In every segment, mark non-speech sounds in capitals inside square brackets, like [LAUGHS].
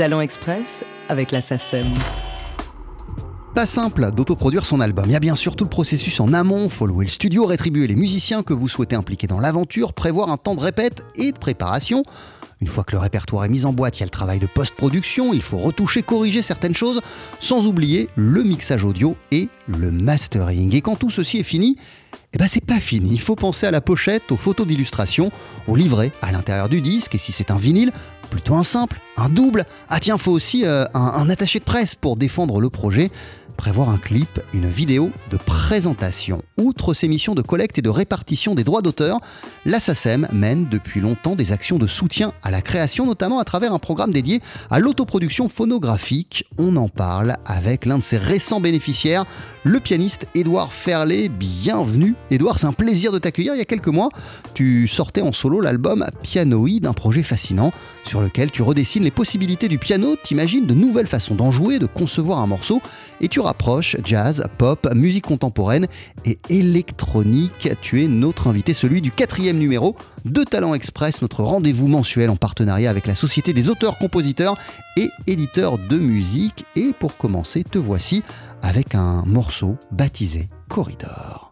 Talent Express avec la. Pas simple d'autoproduire son album. Il y a bien sûr tout le processus en amont. Faut louer le studio, rétribuer les musiciens que vous souhaitez impliquer dans l'aventure, prévoir un temps de répète et de préparation. Une fois que le répertoire est mis en boîte, il y a le travail de post-production, il faut retoucher, corriger certaines choses, sans oublier le mixage audio et le mastering. Et quand tout ceci est fini, eh ben c'est pas fini. Il faut penser à la pochette, aux photos d'illustration, au livret à l'intérieur du disque, et si c'est un vinyle, plutôt un simple, un double. Ah tiens, faut aussi euh, un, un attaché de presse pour défendre le projet prévoir un clip, une vidéo de présentation. Outre ses missions de collecte et de répartition des droits d'auteur, la mène depuis longtemps des actions de soutien à la création, notamment à travers un programme dédié à l'autoproduction phonographique. On en parle avec l'un de ses récents bénéficiaires, le pianiste Édouard Ferlet. Bienvenue Édouard, c'est un plaisir de t'accueillir. Il y a quelques mois, tu sortais en solo l'album Pianoïde, un projet fascinant sur lequel tu redessines les possibilités du piano, t'imagines de nouvelles façons d'en jouer, de concevoir un morceau et tu rapproches jazz, pop, musique contemporaine et électronique. Tu es notre invité, celui du quatrième numéro de Talent Express, notre rendez-vous mensuel en partenariat avec la Société des auteurs, compositeurs et éditeurs de musique. Et pour commencer, te voici avec un morceau baptisé Corridor.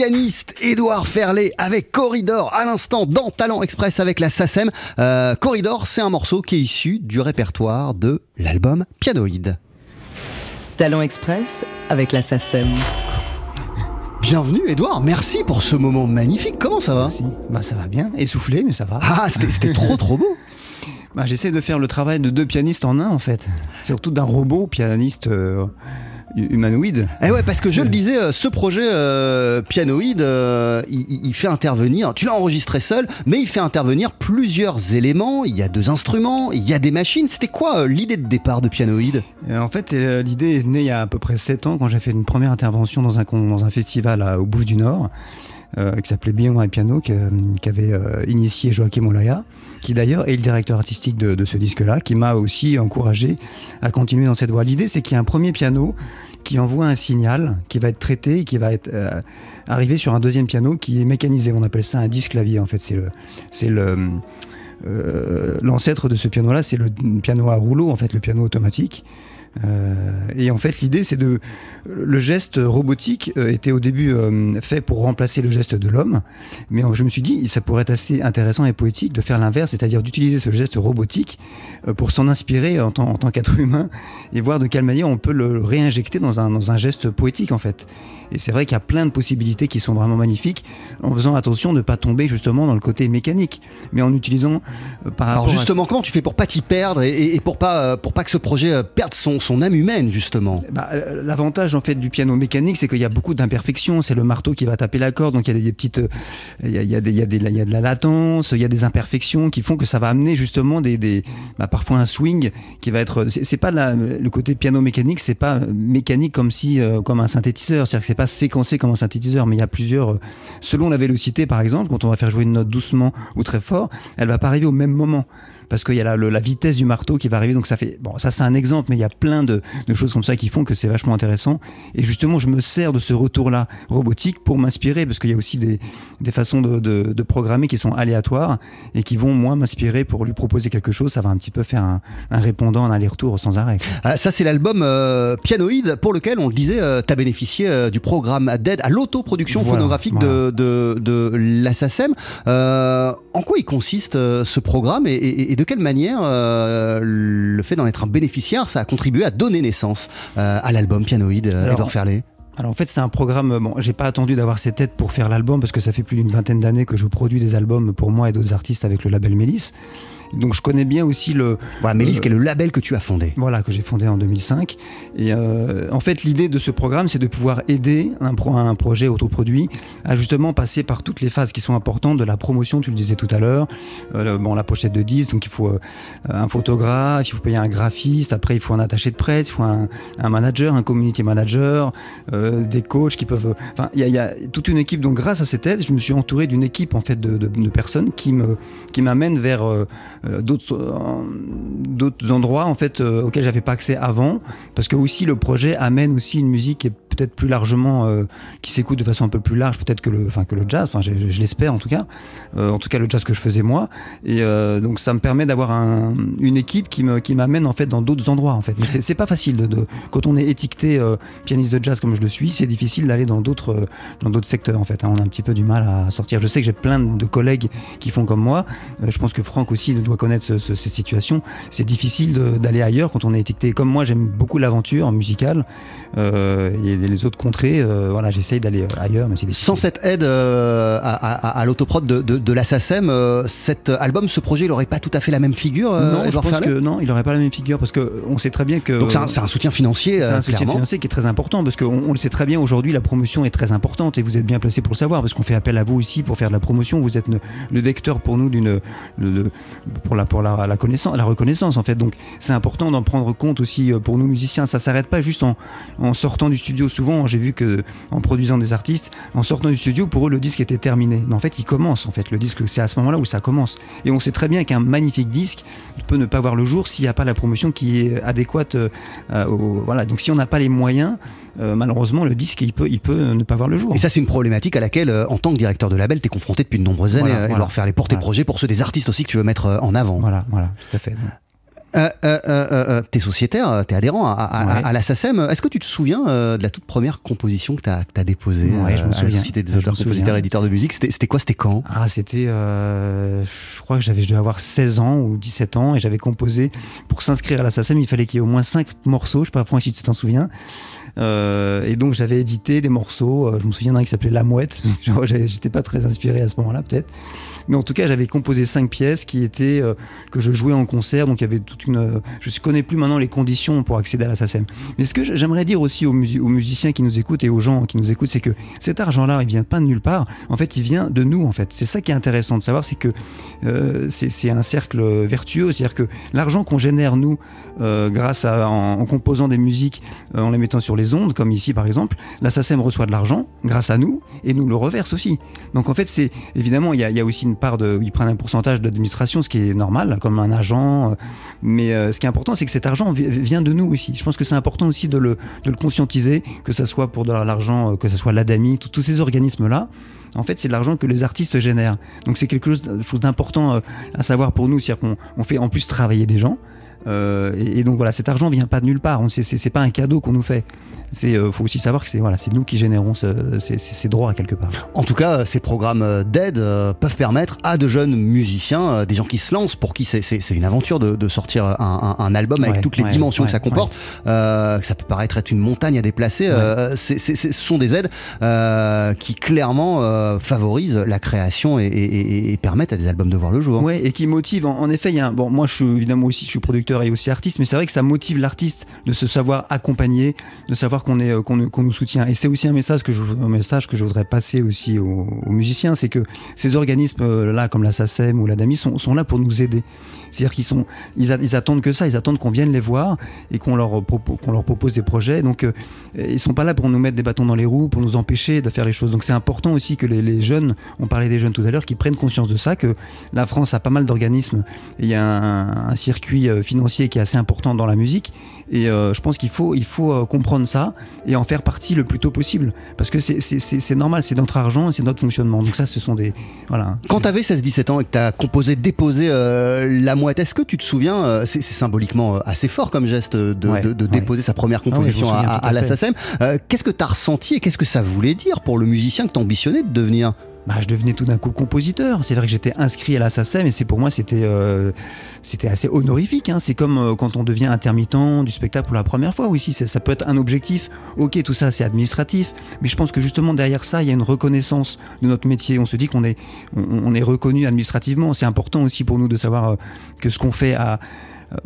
Pianiste Édouard Ferlet avec Corridor à l'instant dans Talent Express avec la SACEM. Euh, Corridor, c'est un morceau qui est issu du répertoire de l'album Pianoïde. Talent Express avec la SACEM. Bienvenue Edouard, merci pour ce moment magnifique. Comment ça va Merci. Bah ça va bien, essoufflé mais ça va. Ah, c'était trop trop beau. [LAUGHS] Bah, j'essaie de faire le travail de deux pianistes en un en fait. Surtout d'un robot pianiste euh, humanoïde. Eh ouais, parce que je le disais, euh, ce projet euh, pianoïde, euh, il, il fait intervenir, tu l'as enregistré seul, mais il fait intervenir plusieurs éléments. Il y a deux instruments, il y a des machines. C'était quoi euh, l'idée de départ de pianoïde? En fait, euh, l'idée est née il y a à peu près 7 ans quand j'ai fait une première intervention dans un, dans un festival à- au Bouffe du Nord. euh, qui s'appelait Billon et Piano, qu'avait euh, initié Joachim Olaya, qui d'ailleurs est le directeur artistique de, de ce disque-là, qui m'a aussi encouragé à continuer dans cette voie. L'idée, c'est qu'il y a un premier piano qui envoie un signal qui va être traité et qui va être euh, sur un deuxième piano qui est mécanisé. On appelle ça un disque clavier. En fait, c'est le, c'est le euh, l'ancêtre de ce piano-là, c'est le piano à rouleau, en fait, le piano automatique. Euh, et en fait, l'idée, c'est de. Le geste robotique euh, était au début euh, fait pour remplacer le geste de l'homme, mais je me suis dit, ça pourrait être assez intéressant et poétique de faire l'inverse, c'est-à-dire d'utiliser ce geste robotique pour s'en inspirer en tant, en tant qu'être humain et voir de quelle manière on peut le réinjecter dans un, dans un geste poétique, en fait. Et c'est vrai qu'il y a plein de possibilités qui sont vraiment magnifiques, en faisant attention de ne pas tomber justement dans le côté mécanique, mais en utilisant euh, par rapport Alors à justement, comment tu fais pour pas t'y perdre et, et- pour pas pour pas que ce projet perde son, son âme humaine justement Bah, euh, L'avantage en fait du piano mécanique, c'est qu'il y a beaucoup d'imperfections. C'est le marteau qui va taper la corde, donc il y a des, petites, euh, il y a, des- il y a il y a de la latence, il y a des imperfections qui font que ça va amener justement des, bah, parfois un swing qui va être. C'est pas le côté piano mécanique, c'est pas mécanique comme si euh, comme un synthétiseur, c'est-à-dire que c'est pas séquencé comme un synthétiseur, mais il y a plusieurs. euh, selon la vélocité, par exemple, quand on va faire jouer une note doucement ou très fort, elle va pas arriver au même moment parce qu'il y a la, le- la vitesse du marteau qui va arriver. Donc ça fait bon, ça c'est un exemple, mais il y a plein de, de choses comme ça qui font que c'est vachement intéressant. Et justement, je me sers de ce retour-là robotique pour m'inspirer, parce qu'il y a aussi des, des façons de, de- de programmer qui sont aléatoires et qui vont moi m'inspirer pour lui proposer quelque chose. Ça va un petit peu faire un, un répondant, un aller-retour sans arrêt. Ah, Ça c'est l'album euh, Pianoïde pour lequel on le disait, tu as bénéficié euh, du programme d'aide à l'autoproduction Voilà, phonographique de, de, de. Euh, en quoi il consiste euh, ce programme et, et- et de quelle manière euh, le fait d'en être un bénéficiaire, ça a contribué à donner naissance euh, à l'album Pianoïde, euh, Alors, Edouard Ferlet? Alors en fait, c'est un programme. Bon, j'ai pas attendu d'avoir cette aide pour faire l'album parce que ça fait plus d'une vingtaine d'années que je produis des albums pour moi et d'autres artistes avec le label Mélis. Donc je connais bien aussi le, Voilà, Mélis, Euh, qui est le label que tu as fondé. Voilà, que j'ai fondé en 2005. Et euh, en fait, l'idée de ce programme, c'est de pouvoir aider un, pro- un projet autoproduit à justement passer par toutes les phases qui sont importantes de la promotion, tu le disais tout à l'heure. Euh, bon, la pochette de 10, donc il faut euh, un photographe, il faut payer un graphiste, après il faut un attaché de presse, il faut un, un manager, un community manager, euh, des coachs qui peuvent... Enfin, il y, a- il y a toute une équipe. Donc grâce à cette aide, je me suis entouré d'une équipe en fait de, de- de personnes qui me qui m'amènent vers d'autres euh, d'autres endroits en fait euh, auxquels j'avais pas accès avant parce que aussi le projet amène aussi une musique qui est peut-être plus largement euh, qui s'écoute de façon un peu plus large peut-être que le enfin que le jazz enfin je, l'espère en tout cas Euh, en tout cas le jazz que je faisais moi et euh, donc ça me permet d'avoir un- une équipe qui me qui m'amène en fait dans d'autres endroits en fait mais c'est pas facile de, quand on est étiqueté pianiste de jazz comme je le suis c'est difficile d'aller dans d'autres dans d'autres secteurs en fait hein. on a un petit peu du mal à sortir je sais que j'ai plein de collègues qui font comme moi je pense que Franck aussi doit connaître ce- ce- cette situation. C'est difficile d'aller ailleurs quand on est étiqueté. Comme moi, j'aime beaucoup l'aventure musicale euh, et les autres contrées. euh, voilà, j'essaye d'aller ailleurs, mais. Sans cette aide euh, à, à- à l'autoprod de, de, de la SACEM, euh, cet album, ce projet, il n'aurait pas tout à fait la même figure euh, non, je pense que non, il n'aurait pas la même figure parce que on sait très bien que Donc c'est un, soutien financier, C'est euh, un soutien clairement. financier qui est très important parce qu'on on le sait très bien aujourd'hui, la promotion est très importante et vous êtes bien placé pour le savoir parce qu'on fait appel à vous aussi pour faire de la promotion. Vous êtes le, le vecteur pour nous d'une pour la pour la, la connaissance, la reconnaissance en fait. Donc c'est important d'en prendre compte aussi euh, pour nous musiciens. Ça s'arrête pas juste en, en sortant du studio. Souvent, j'ai vu que en produisant des artistes, en sortant du studio, pour eux le disque était terminé. Mais en fait, il commence. En fait, le disque, c'est à ce moment-là où ça commence. Et on sait très bien qu'un magnifique disque peut ne pas voir le jour s'il n'y a pas la promotion qui est adéquate. euh, euh, au- voilà. Donc si on n'a pas les moyens, euh, malheureusement, le disque, il peut, il peut ne pas voir le jour. Et ça, c'est une problématique à laquelle, euh, en tant que directeur de label, tu es confronté depuis de nombreuses années, Voilà, euh, voilà. Edouard Ferlet, pour tes Voilà. projets, pour ceux des artistes aussi que tu veux mettre en avant. Voilà, voilà, tout à fait. Euh, euh, euh, t'es sociétaire, t'es adhérent à, à, la SACEM. Est-ce que tu te souviens de la toute première composition que t'as as déposée ouais, je me souviens. à la Société des auteurs, compositeurs, éditeurs de musique? C'était quoi? C'était quand? Ah, c'était. je crois que j'avais, je devais avoir 16 ans ou 17 ans et j'avais composé. Pour s'inscrire à la SACEM, il fallait qu'il y ait au moins 5 morceaux. Je sais pas si tu t'en souviens. Et donc j'avais édité des morceaux. je me souviens d'un qui s'appelait La Mouette. [LAUGHS] J'étais pas très inspiré à ce moment-là, peut-être. Mais en tout cas, j'avais composé cinq pièces qui étaient euh, que je jouais en concert. Donc il y avait toute une. Euh, je ne connais plus maintenant les conditions pour accéder à la SACEM. Mais ce que j'aimerais dire aussi aux, musiciens qui nous écoutent et aux gens qui nous écoutent, c'est que cet argent-là, il vient pas de nulle part. En fait, il vient de nous. En fait, c'est ça qui est intéressant de savoir, c'est que euh, c'est un cercle vertueux. C'est-à-dire que l'argent qu'on génère nous, grâce à en, composant des musiques, en les mettant sur les ondes, comme ici par exemple, la SACEM reçoit de l'argent grâce à nous et nous le reverse aussi. Donc en fait, c'est évidemment il y, a aussi une part de, ils prennent un pourcentage d'administration, ce qui est normal, comme un agent. Euh, mais euh, ce qui est important, c'est que cet argent vient de nous aussi. Je pense que c'est important aussi de le, de le conscientiser, que ce soit pour de l'argent, euh, que ce soit l'ADAMI, tous ces organismes-là. En fait, c'est de l'argent que les artistes génèrent. Donc c'est quelque chose, d'important à savoir pour nous, c'est-à-dire qu'on fait en plus travailler des gens. Et, donc voilà, cet argent vient pas de nulle part. C'est pas un cadeau qu'on nous fait c'est euh, faut aussi savoir que c'est voilà, c'est nous qui générons ces, droits quelque part. En tout cas, ces programmes euh, d'aide euh, peuvent permettre à de jeunes musiciens, des gens qui se lancent, pour qui c'est une aventure de, sortir un, album avec toutes les dimensions que ça comporte, que ça peut paraître être une montagne à déplacer. ce sont des aides qui clairement favorisent la création et, permettent à des albums de voir le jour. Ouais, et qui motivent. En, effet, il y a bon, moi je suis évidemment aussi je suis producteur et aussi artiste, mais c'est vrai que ça motive l'artiste de se savoir accompagner, de savoir qu'on est qu'on nous soutient. Et c'est aussi un message que je un message que je voudrais passer aussi aux, musiciens, c'est que ces organismes euh, là comme la SACEM ou la DAMI sont, sont là pour nous aider. C'est-à-dire qu'ils sont ils, attendent que ça, ils attendent qu'on vienne les voir et qu'on leur qu'on leur propose des projets. Donc euh, ils sont pas là pour nous mettre des bâtons dans les roues, pour nous empêcher de faire les choses. Donc c'est important aussi que les, jeunes, on parlait des jeunes tout à l'heure, qui prennent conscience de ça, que la France a pas mal d'organismes. Il y a un, circuit euh, financier qui est assez important dans la musique et je pense qu'il faut il faut comprendre ça et en faire partie le plus tôt possible. Parce que c'est normal, c'est notre argent et c'est notre fonctionnement. Donc ça, ce sont des... Voilà. Quand tu avais 16-17 ans et que tu as composé, déposé euh, la mouette, est-ce que tu te souviens, euh, c'est symboliquement euh, assez fort comme geste de, déposer sa première ah composition à, à, la SACEM, qu'est-ce que tu as ressenti et qu'est-ce que ça voulait dire pour le musicien que tu ambitionnais de devenir bah, je devenais tout d'un coup compositeur. C'est vrai que j'étais inscrit à la SACEM et c'est pour moi c'était euh, assez honorifique. Hein. C'est comme euh, quand on devient intermittent du spectacle pour la première fois. Oui, si ça peut être un objectif. Ok, tout ça c'est administratif, mais je pense que justement derrière ça il y a une reconnaissance de notre métier. On se dit qu'on est on, est reconnu administrativement. C'est important aussi pour nous de savoir euh, que ce qu'on fait a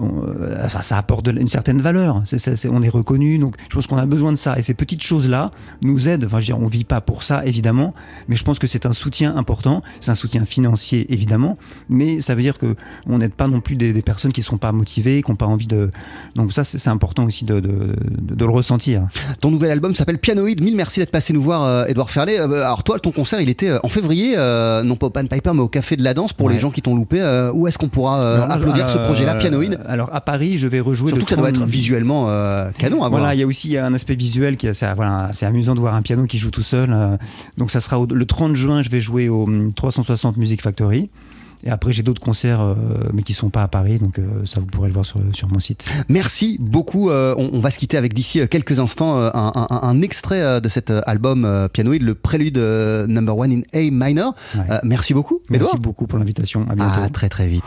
euh, ça, apporte une certaine valeur. on est reconnu, donc je pense qu'on a besoin de ça. Et ces petites choses-là nous aident. Enfin, je veux dire, on vit pas pour ça, évidemment, mais je pense que c'est un soutien important. C'est un soutien financier, évidemment, mais ça veut dire que on n'aide pas non plus des, personnes qui sont pas motivées, qui n'ont pas envie de. Donc ça, c'est important aussi de, le ressentir. Ton nouvel album s'appelle Pianoïde. Mille merci d'être passé nous voir, Edouard Ferlet. Euh, alors toi, ton concert, il était euh, en février, non pas au Pan Piper, mais au Café de la Danse pour les gens qui t'ont loupé. où est-ce qu'on pourra applaudir ce projet-là, Pianoïde alors à Paris, je vais rejouer. Surtout que ça doit être visuellement euh, canon à. Voilà, il y a aussi un aspect visuel qui est, voilà, c'est amusant de voir un piano qui joue tout seul. Euh. donc ça sera le 30 juin, je vais jouer au 360 hum, Music Factory. Et après, j'ai d'autres concerts, euh, mais qui sont pas à Paris, donc ça, vous pourrez le voir sur, sur mon site. Merci beaucoup. On, va se quitter avec d'ici quelques instants un, extrait de cet album Pianoïde, le prélude number one in A minor. merci beaucoup. Merci beaucoup pour l'invitation. À bientôt. À très très vite.